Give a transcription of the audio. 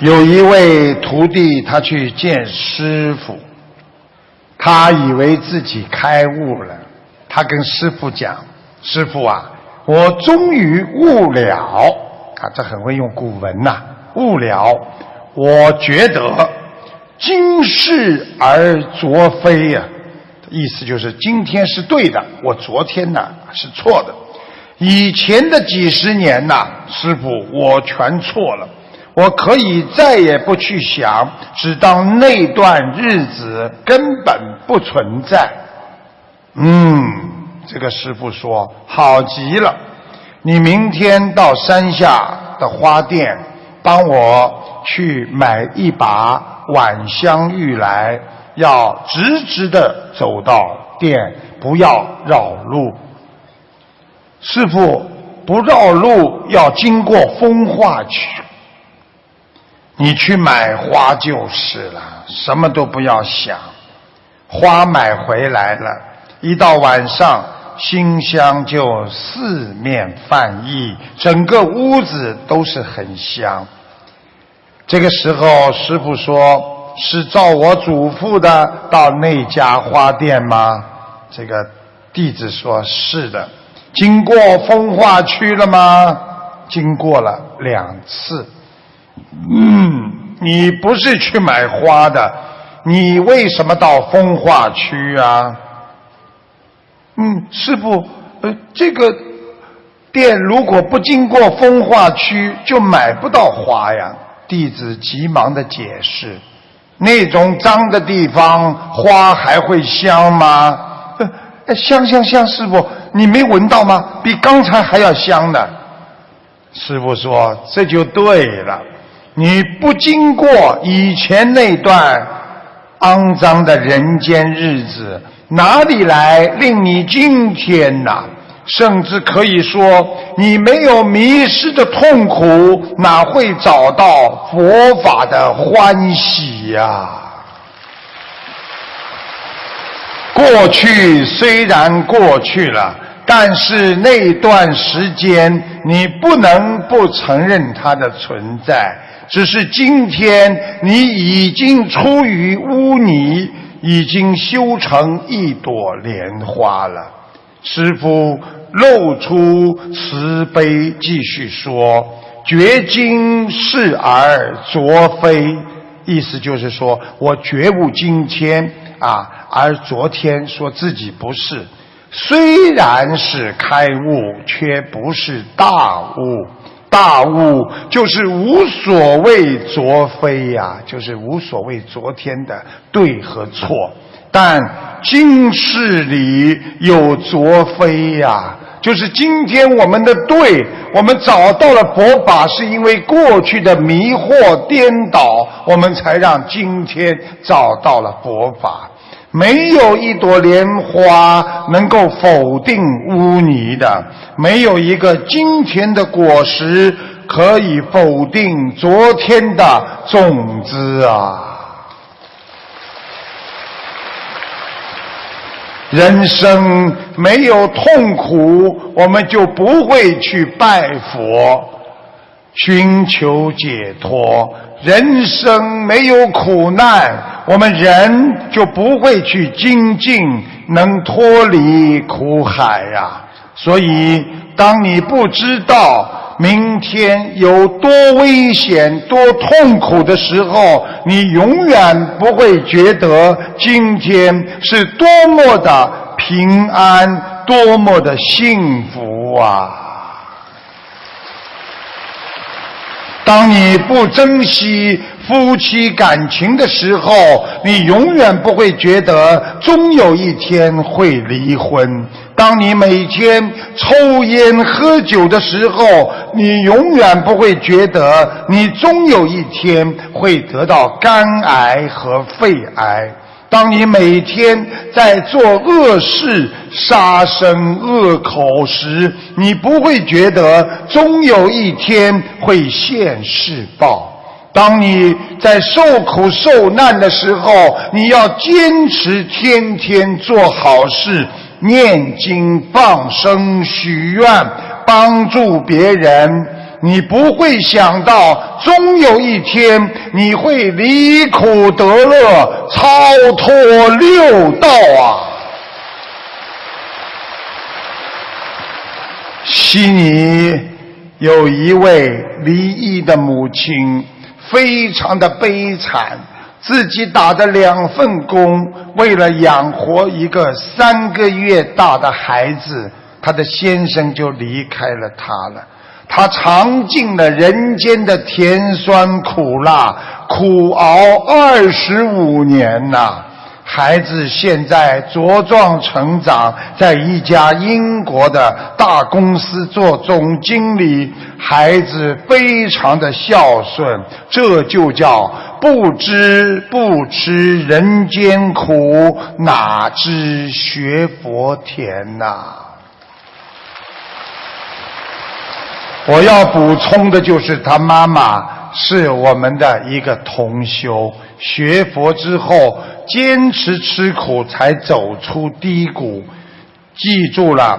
有一位徒弟，他去见师傅，他以为自己开悟了。他跟师傅讲：“师傅啊，我终于悟了啊！这很会用古文呐，悟了。我觉得今是而昨非呀，意思就是今天是对的，我昨天呢是错的。以前的几十年呐，师傅我全错了。”我可以再也不去想，只当那段日子根本不存在。嗯，这个师傅说好极了，你明天到山下的花店帮我去买一把晚香玉来，要直直的走到店，不要绕路。师傅不绕路，要经过风化区。你去买花就是了，什么都不要想。花买回来了，一到晚上，馨香就四面泛溢，整个屋子都是很香。这个时候，师傅说：“是照我嘱咐的到那家花店吗？”这个弟子说：“是的。”经过风化区了吗？经过了两次。嗯，你不是去买花的，你为什么到风化区啊？嗯，师傅，呃，这个店如果不经过风化区，就买不到花呀。弟子急忙的解释，那种脏的地方，花还会香吗？香香香，师傅，你没闻到吗？比刚才还要香呢。师傅说，这就对了。你不经过以前那段肮脏的人间日子，哪里来令你今天呐？甚至可以说，你没有迷失的痛苦，哪会找到佛法的欢喜呀？过去虽然过去了，但是那段时间你不能不承认它的存在。只是今天你已经出于污泥，已经修成一朵莲花了。师父露出慈悲，继续说：“觉今是而昨非。”意思就是说我觉悟今天啊，而昨天说自己不是。虽然是开悟，却不是大悟。大悟就是无所谓昨非呀，就是无所谓昨天的对和错。但今世里有昨非呀，就是今天我们的对，我们找到了佛法，是因为过去的迷惑颠倒，我们才让今天找到了佛法。没有一朵莲花能够否定污泥的，没有一个今天的果实可以否定昨天的种子啊！人生没有痛苦，我们就不会去拜佛，寻求解脱。人生没有苦难，我们人就不会去精进，能脱离苦海呀。所以，当你不知道明天有多危险、多痛苦的时候，你永远不会觉得今天是多么的平安、多么的幸福啊。当你不珍惜夫妻感情的时候，你永远不会觉得终有一天会离婚。当你每天抽烟喝酒的时候，你永远不会觉得你终有一天会得到肝癌和肺癌。当你每天在做恶事、杀生恶口时，你不会觉得终有一天会现世报。当你在受苦受难的时候，你要坚持天天做好事、念经、放生、许愿、帮助别人。你不会想到，终有一天你会离苦得乐，超脱六道啊！悉尼有一位离异的母亲，非常的悲惨，自己打着两份工，为了养活一个三个月大的孩子，她的先生就离开了她了。他尝尽了人间的甜酸苦辣，苦熬二十五年呐。孩子现在茁壮成长，在一家英国的大公司做总经理。孩子非常的孝顺，这就叫不知不吃人间苦，哪知学佛甜呐！我要补充的就是他妈妈。是我们的一个同修，学佛之后坚持吃苦，才走出低谷。记住了。